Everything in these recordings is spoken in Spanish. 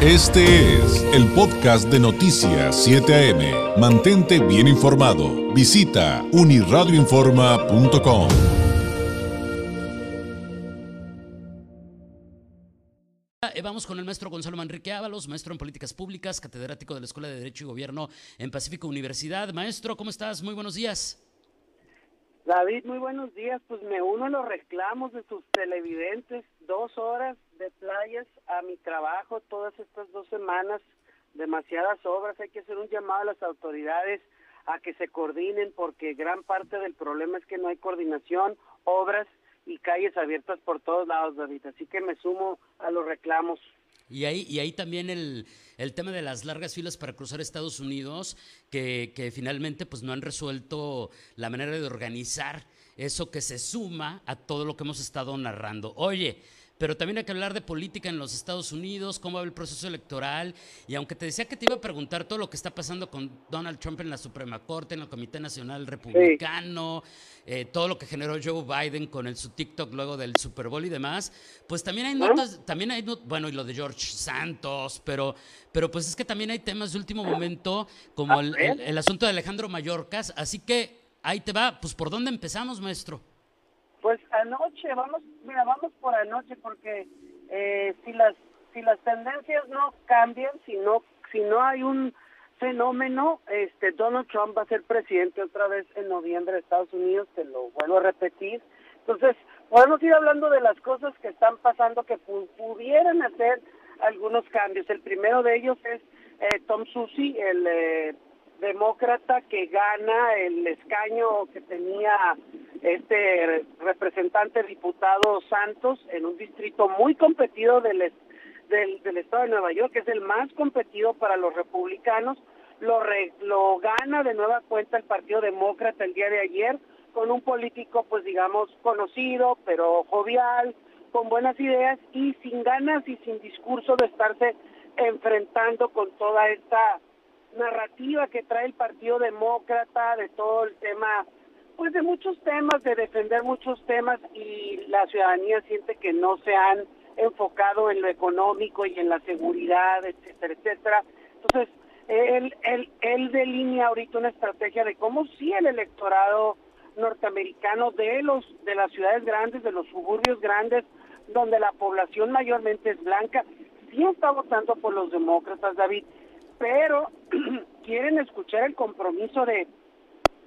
Este es el podcast de Noticias 7 AM. Mantente bien informado. Visita uniradioinforma.com. Eh, Vamos con el maestro Gonzalo Manrique Ábalos, maestro en políticas públicas, catedrático de la Escuela de Derecho y Gobierno en Pacífico Universidad. Maestro, ¿cómo estás? Muy buenos días. David, muy buenos días. Pues me uno a los reclamos de sus televidentes. Dos horas de playas a mi trabajo todas estas dos semanas. Demasiadas obras. Hay que hacer un llamado a las autoridades a que se coordinen porque gran parte del problema es que no hay coordinación, obras y calles abiertas por todos lados, David. Así que me sumo a los reclamos. Y ahí, y ahí también el, el tema de las largas filas para cruzar Estados Unidos, que, que finalmente pues no han resuelto la manera de organizar eso que se suma a todo lo que hemos estado narrando. Oye, pero también hay que hablar de política en los Estados Unidos, cómo va el proceso electoral. Y aunque te decía que te iba a preguntar todo lo que está pasando con Donald Trump en la Suprema Corte, en el Comité Nacional Republicano, eh, todo lo que generó Joe Biden con el, su TikTok luego del Super Bowl y demás, pues también hay notas, también hay, not- bueno, y lo de George Santos, pero, pero pues es que también hay temas de último momento, como el, el- el asunto de Alejandro Mayorkas. Así que ahí te va, pues ¿por dónde empezamos, maestro? Anoche, vamos, mira, vamos por anoche porque eh, si las si las tendencias no cambian, si no si no hay un fenómeno, este Donald Trump va a ser presidente otra vez en noviembre de Estados Unidos, te lo vuelvo a repetir. Entonces, podemos ir hablando de las cosas que están pasando que pu- pudieran hacer algunos cambios. El primero de ellos es eh, Tom Susi, el eh, demócrata que gana el escaño que tenía este representante diputado Santos en un distrito muy competido del, del estado de Nueva York, que es el más competido para los republicanos, lo, re- lo gana de nueva cuenta el Partido Demócrata el día de ayer con un político, pues digamos, conocido, pero jovial, con buenas ideas y sin ganas y sin discurso de estarse enfrentando con toda esta narrativa que trae el Partido Demócrata de todo el tema, pues de muchos temas, de defender muchos temas y la ciudadanía siente que no se han enfocado en lo económico y en la seguridad, etcétera, etcétera. Entonces, él, él, él delinea ahorita una estrategia de cómo sí el electorado norteamericano de los de las ciudades grandes, de los suburbios grandes, donde la población mayormente es blanca, sí está votando por los demócratas, David, pero quieren escuchar el compromiso de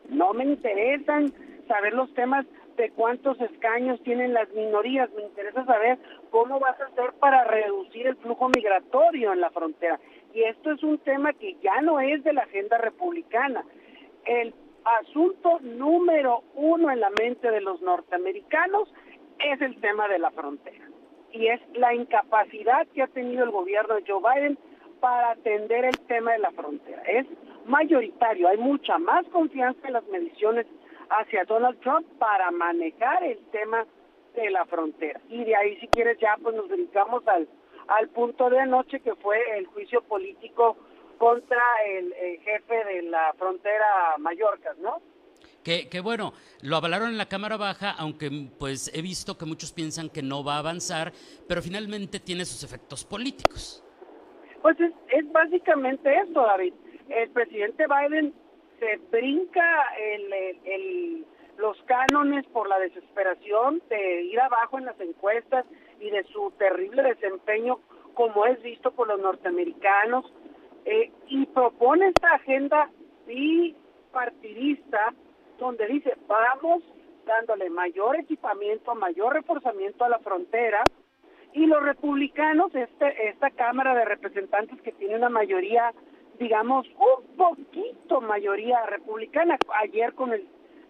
no me interesan saber los temas de cuántos escaños tienen las minorías, me interesa saber cómo vas a hacer para reducir el flujo migratorio en la frontera. Y esto es un tema que ya no es de la agenda republicana. El asunto número uno en la mente de los norteamericanos es el tema de la frontera. Y es la incapacidad que ha tenido el gobierno de Joe Biden para atender el tema de la frontera. Es mayoritario, hay mucha más confianza en las mediciones hacia Donald Trump para manejar el tema de la frontera. Y de ahí, si quieres, ya pues nos dedicamos al, al punto de anoche que fue el juicio político contra el, eh, jefe de la frontera Mallorca, ¿no? Que, que bueno, lo avalaron en la Cámara Baja, aunque pues he visto que muchos piensan que no va a avanzar, pero finalmente tiene sus efectos políticos. Pues es, es básicamente eso, David. El presidente Biden se brinca el- el- los cánones por la desesperación de ir abajo en las encuestas y de su terrible desempeño como es visto por los norteamericanos eh, y propone esta agenda bipartidista donde dice vamos dándole mayor equipamiento, mayor reforzamiento a la frontera y los republicanos, este, esta Cámara de Representantes que tiene una mayoría, digamos, un poquito mayoría republicana, ayer con el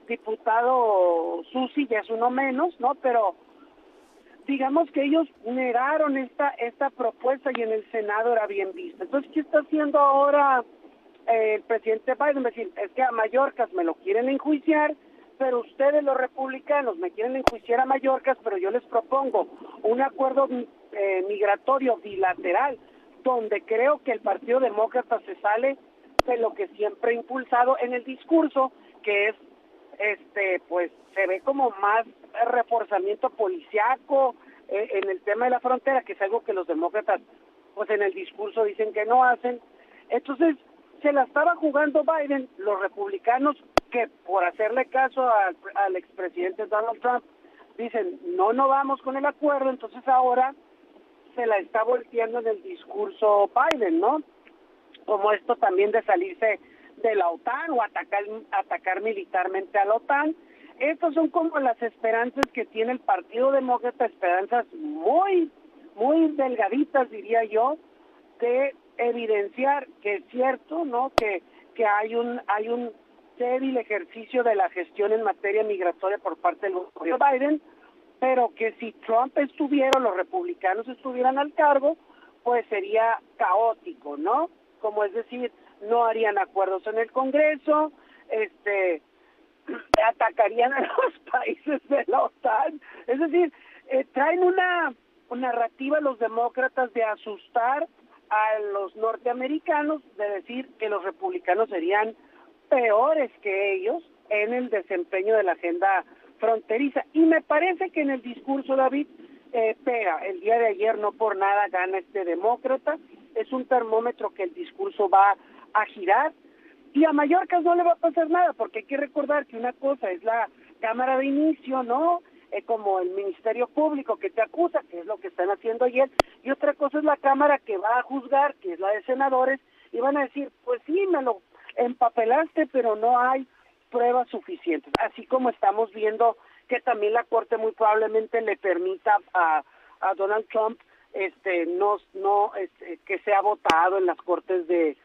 diputado Susi ya es uno menos, ¿no? Pero digamos que ellos negaron esta esta propuesta y en el Senado era bien vista. Entonces, ¿qué está haciendo ahora eh, el presidente Biden? Decir, es que a Mallorcas me lo quieren enjuiciar, pero ustedes los republicanos me quieren enjuiciar a Mallorcas, pero yo les propongo un acuerdo eh, migratorio bilateral donde creo que el Partido Demócrata se sale de lo que siempre ha impulsado en el discurso, que es este pues se ve como más reforzamiento policiaco, eh, en el tema de la frontera, que es algo que los demócratas, pues en el discurso dicen que no hacen. Entonces, se la estaba jugando Biden, los republicanos que por hacerle caso al, al expresidente Donald Trump, dicen, no, no vamos con el acuerdo, entonces ahora se la está volteando en el discurso Biden, ¿no? Como esto también de salirse de la OTAN o atacar, atacar militarmente a la OTAN. Estas son como las esperanzas que tiene el Partido Demócrata, esperanzas muy, muy delgaditas, diría yo, de evidenciar que es cierto, ¿no? Que, que hay un, hay un débil ejercicio de la gestión en materia migratoria por parte del gobierno Biden, pero que si Trump estuviera, los republicanos estuvieran al cargo, pues sería caótico, ¿no? Como es decir, no harían acuerdos en el Congreso, este atacarían a los países de la OTAN, es decir, eh, traen una narrativa los demócratas de asustar a los norteamericanos, de decir que los republicanos serían peores que ellos en el desempeño de la agenda fronteriza. Y me parece que en el discurso, David, eh, pega. El día de ayer no por nada gana este demócrata. Es un termómetro que el discurso va a girar. Y a Mallorca no le va a pasar nada, porque hay que recordar que una cosa es la Cámara de Inicio, ¿no? Eh, como el Ministerio Público que te acusa, que es lo que están haciendo ayer, y otra cosa es la Cámara que va a juzgar, que es la de senadores, y van a decir, pues sí, me lo empapelaste, pero no hay pruebas suficientes. Así como estamos viendo que también la Corte muy probablemente le permita a, a Donald Trump este no no este, que sea votado en las Cortes de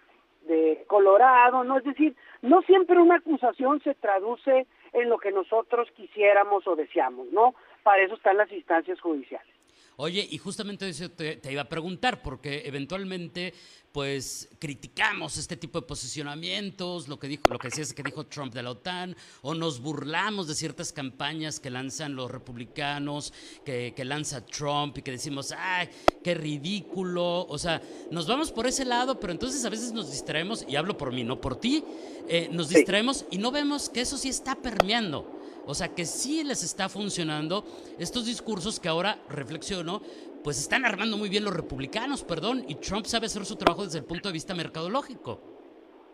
de Colorado, no es decir, no siempre una acusación se traduce en lo que nosotros quisiéramos o deseamos, ¿no? Para eso están las instancias judiciales. Oye, y justamente eso te, iba a preguntar, porque eventualmente, pues, criticamos este tipo de posicionamientos, lo que dijo, lo que decías que dijo Trump de la OTAN, o nos burlamos de ciertas campañas que lanzan los republicanos, que, lanza Trump, y que decimos, ay, qué ridículo. O sea, nos vamos por ese lado, pero entonces a veces nos distraemos, y hablo por mí, no por ti, eh, nos distraemos y no vemos que eso sí está permeando. O sea que sí les está funcionando estos discursos que ahora reflexiono, pues están armando muy bien los republicanos, perdón, y Trump sabe hacer su trabajo desde el punto de vista mercadológico.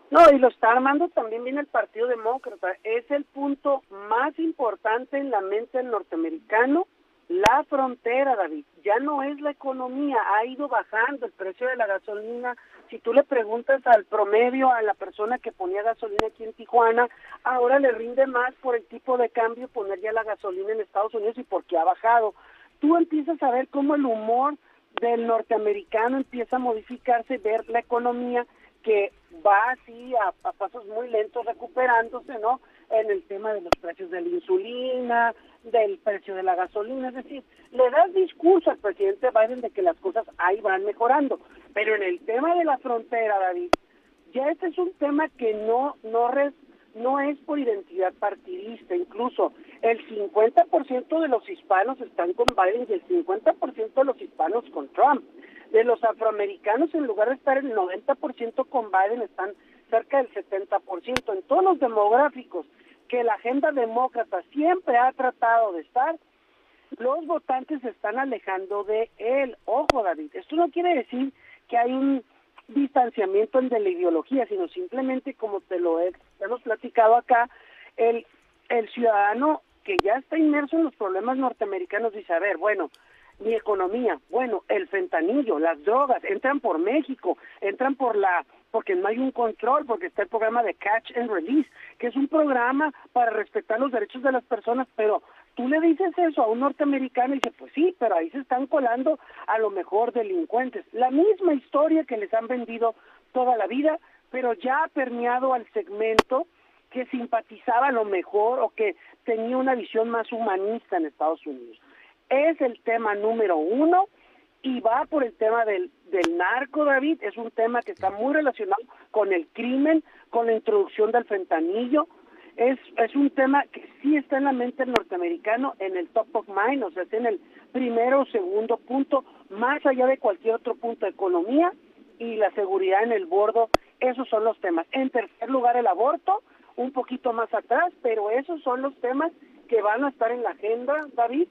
No, y lo está armando también bien el Partido Demócrata. Es el punto más importante en la mente del norteamericano la frontera, David, ya no es la economía, ha ido bajando el precio de la gasolina. Si tú le preguntas al promedio a la persona que ponía gasolina aquí en Tijuana, ahora le rinde más por el tipo de cambio poner ya la gasolina en Estados Unidos y porque ha bajado. Tú empiezas a ver cómo el humor del norteamericano empieza a modificarse, ver la economía que va así a, a pasos muy lentos recuperándose, ¿no? En el tema de los precios de la insulina, del precio de la gasolina, es decir, le das discurso al presidente Biden de que las cosas ahí van mejorando, pero en el tema de la frontera, David, ya este es un tema que no no res, no es por identidad partidista, incluso el 50% de los hispanos están con Biden y el 50% de los hispanos con Trump. De los afroamericanos, en lugar de estar el 90% con Biden, están cerca del 70%. En todos los demográficos que la agenda demócrata siempre ha tratado de estar, los votantes se están alejando de él. Ojo, David, esto no quiere decir que hay un distanciamiento de la ideología, sino simplemente, como te lo hemos platicado acá, el, el ciudadano que ya está inmerso en los problemas norteamericanos dice, a ver, bueno, mi economía, bueno, el fentanillo, las drogas, entran por México, entran por la porque no hay un control, porque está el programa de Catch and Release, que es un programa para respetar los derechos de las personas, pero tú le dices eso a un norteamericano y dice, pues sí, pero ahí se están colando a lo mejor delincuentes. La misma historia que les han vendido toda la vida, pero ya ha permeado al segmento que simpatizaba a lo mejor o que tenía una visión más humanista en Estados Unidos. Es el tema número uno y va por el tema del, del narco, David, es un tema que está muy relacionado con el crimen, con la introducción del fentanillo, es, es un tema que sí está en la mente del norteamericano en el top of mind, o sea, está en el primero o segundo punto, más allá de cualquier otro punto, economía y la seguridad en el bordo, esos son los temas. En tercer lugar, el aborto, un poquito más atrás, pero esos son los temas que van a estar en la agenda, David,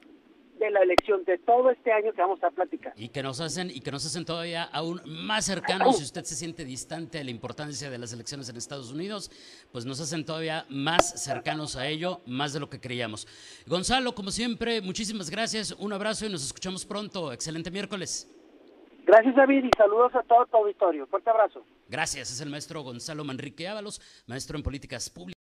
de la elección de todo este año que vamos a platicar. Y que nos hacen, y que nos hacen todavía aún más cercanos, si usted se siente distante de la importancia de las elecciones en Estados Unidos, pues nos hacen todavía más cercanos a ello, más de lo que creíamos. Gonzalo, como siempre, muchísimas gracias, un abrazo y nos escuchamos pronto. Excelente miércoles. Gracias David y saludos a todo tu auditorio. Fuerte abrazo. Gracias, es el maestro Gonzalo Manrique Ábalos, maestro en políticas públicas.